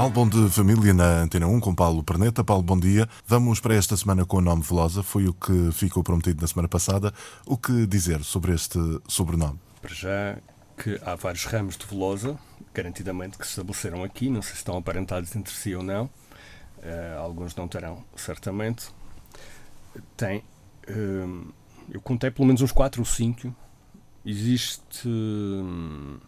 Álbum de família na Antena 1 com Paulo Perneta. Paulo, bom dia. Vamos para esta semana com o nome Velosa. Foi o que ficou prometido na semana passada. O que dizer sobre este sobrenome? Para já que há vários ramos de Velosa, garantidamente, que se estabeleceram aqui. Não sei se estão aparentados entre si ou não. Uh, alguns não terão, certamente. Tem. Uh, eu contei pelo menos uns 4 ou 5. Existe. Uh,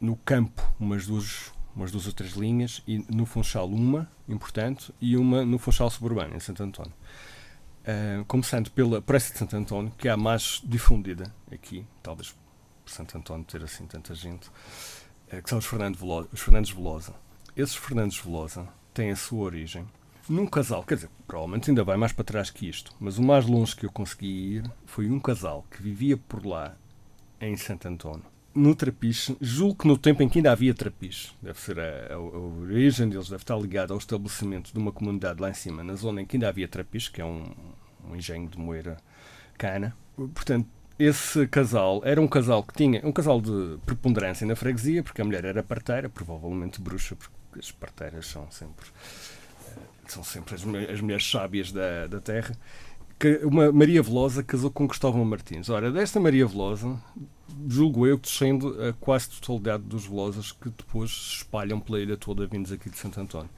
no campo umas duas umas duas ou três linhas, e no Funchal uma, importante, e uma no Funchal Suburbano, em Santo António. Uh, começando pela Pressa de Santo António, que é a mais difundida aqui, talvez por Santo António ter assim tanta gente, uh, que são os, Fernando os Fernandes Velosa. Esses Fernandes Velosa têm a sua origem num casal, quer dizer, provavelmente ainda vai mais para trás que isto, mas o mais longe que eu consegui ir foi um casal que vivia por lá, em Santo António, no Trapiche, julgo que no tempo em que ainda havia Trapiche, deve ser a, a, a, origem deles, deve estar ligada ao estabelecimento de uma comunidade lá em cima, na zona em que ainda havia Trapiche, que é um, um engenho de moeira cana. Portanto, esse casal era um casal que tinha um casal de preponderância na freguesia, porque a mulher era parteira, provavelmente bruxa, porque as parteiras são sempre eh, são sempre as, as mulheres sábias da, da terra. Que uma Maria Velosa casou com Cristóvão Martins. Ora, desta Maria Velosa julgo eu, que descende a quase totalidade dos Velozes que depois se espalham pela ilha toda, vindos aqui de Santo António.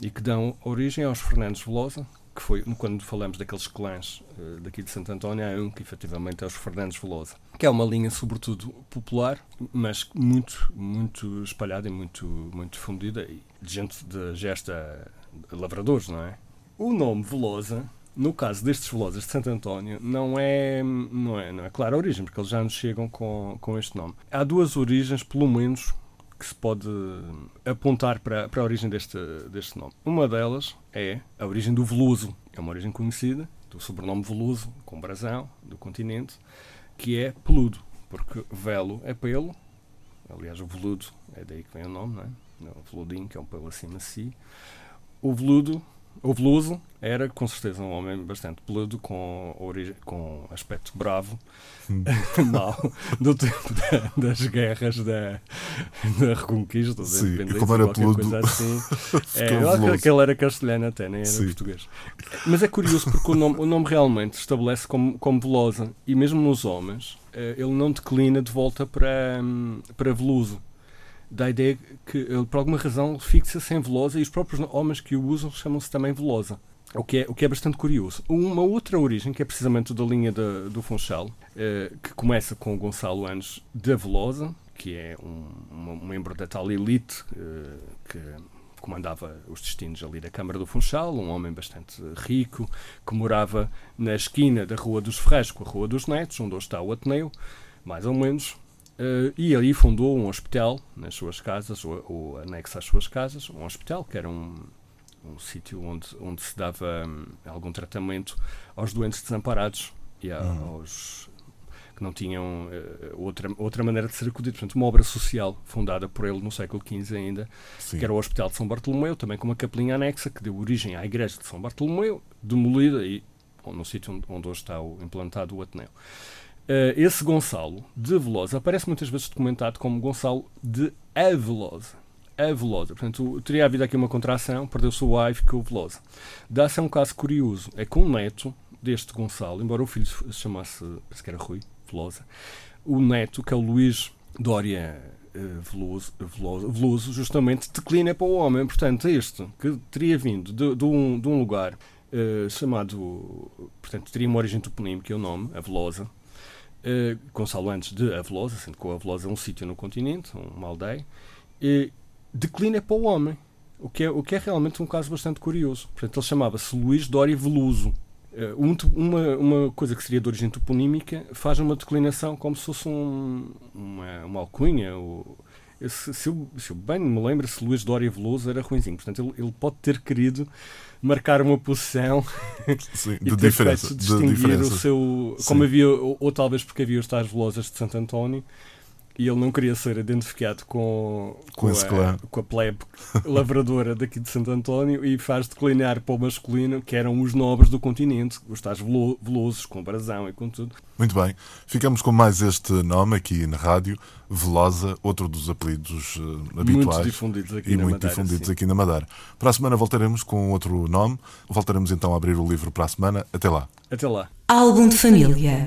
E que dão origem aos Fernandes Velosa, que foi, quando falamos daqueles clãs uh, daqui de Santo António, há um que efetivamente é os Fernandes Velosa, que é uma linha, sobretudo, popular, mas muito, muito espalhada e muito, muito difundida, e de gente de gesta lavradores, não é? O nome Velosa no caso destes velozes de Santo António, não é, não é, não é clara a origem, porque eles já nos chegam com, com este nome. Há duas origens, pelo menos, que se pode apontar para, para a origem deste, deste nome. Uma delas é a origem do Veluso. É uma origem conhecida, do sobrenome Veluso, com brasão, do continente, que é peludo, porque velo é pelo, aliás, o veludo é daí que vem o nome, não é? O veludinho, que é um pelo de si. O veludo o Veloso era com certeza um homem bastante peludo, com, com aspecto bravo, hum. mau, do tempo da, das guerras da, da Reconquista, da Sim, Independência, era peludo, coisa assim. é, eu acho que ele era castelhano até, nem era Sim. português. Mas é curioso porque o nome, o nome realmente estabelece como, como Velosa, e mesmo nos homens, eh, ele não declina de volta para, hum, para Veloso da ideia que ele, por alguma razão, fixa-se em Velosa e os próprios homens que o usam chamam-se também Velosa. O que, é, o que é bastante curioso. Uma outra origem, que é precisamente da linha de, do Funchal, eh, que começa com o Gonçalo Anos da Velosa, que é um, um membro da tal elite eh, que comandava os destinos ali da Câmara do Funchal, um homem bastante rico, que morava na esquina da Rua dos Ferreiros com a Rua dos Netos, onde hoje está o Ateneu, mais ou menos, Uh, e ali fundou um hospital nas suas casas, ou, ou anexo às suas casas, um hospital que era um, um sítio onde, onde se dava um, algum tratamento aos doentes desamparados e a, uhum. aos que não tinham uh, outra, outra maneira de ser acudidos. Portanto, uma obra social fundada por ele no século XV ainda, Sim. que era o Hospital de São Bartolomeu, também com uma capelinha anexa que deu origem à Igreja de São Bartolomeu, demolida e no sítio onde, onde hoje está o, implantado o Ateneu. Uh, esse Gonçalo de Velosa aparece muitas vezes documentado como Gonçalo de Avelosa. Avelosa. Portanto, teria havido aqui uma contração, perdeu-se o A e ficou Velosa. Dá-se um caso curioso. É que o neto deste Gonçalo, embora o filho se chamasse, penso que era Rui Velosa, o neto, que é o Luís Dória uh, Veloso, Veloso, Veloso, justamente declina para o homem. Portanto, este, que teria vindo de, de, um, de um lugar uh, chamado, portanto, teria uma origem toponímica, é o nome, a Velosa, uh, Gonçalo antes de Avelosa, sendo que o Avelosa é um sítio no continente, uma aldeia, e declina para o homem, o que, é, o que é realmente um caso bastante curioso. Portanto, ele chamava-se Luís Dória Veluso. Uh, uma, uma coisa que seria de origem toponímica faz uma declinação como se fosse um, uma, uma alcunha. Ou, se, se, eu, se eu bem me lembro, se Luís Dória Veloso era ruimzinho. Portanto, ele, ele pode ter querido marcar uma posição Sim, e de ter diferença. feito De distinguir diferença. o seu. Sim. Como havia, ou, ou talvez porque havia os tais velozes de Santo António e ele não queria ser identificado com, Com esse a, clã. com a plebe lavradora daqui de Santo António e faz declinar para o masculino, que eram os nobres do continente, os tais velo- velosos, com brasão e com tudo. Muito bem. Ficamos com mais este nome aqui na rádio, Velosa, outro dos apelidos eh, habituais. Muito difundidos aqui e na muito Madeira, difundidos sim. aqui na Madeira. Para a semana voltaremos com outro nome. Voltaremos então a abrir o livro para a semana. Até lá. Até lá. Álbum de família.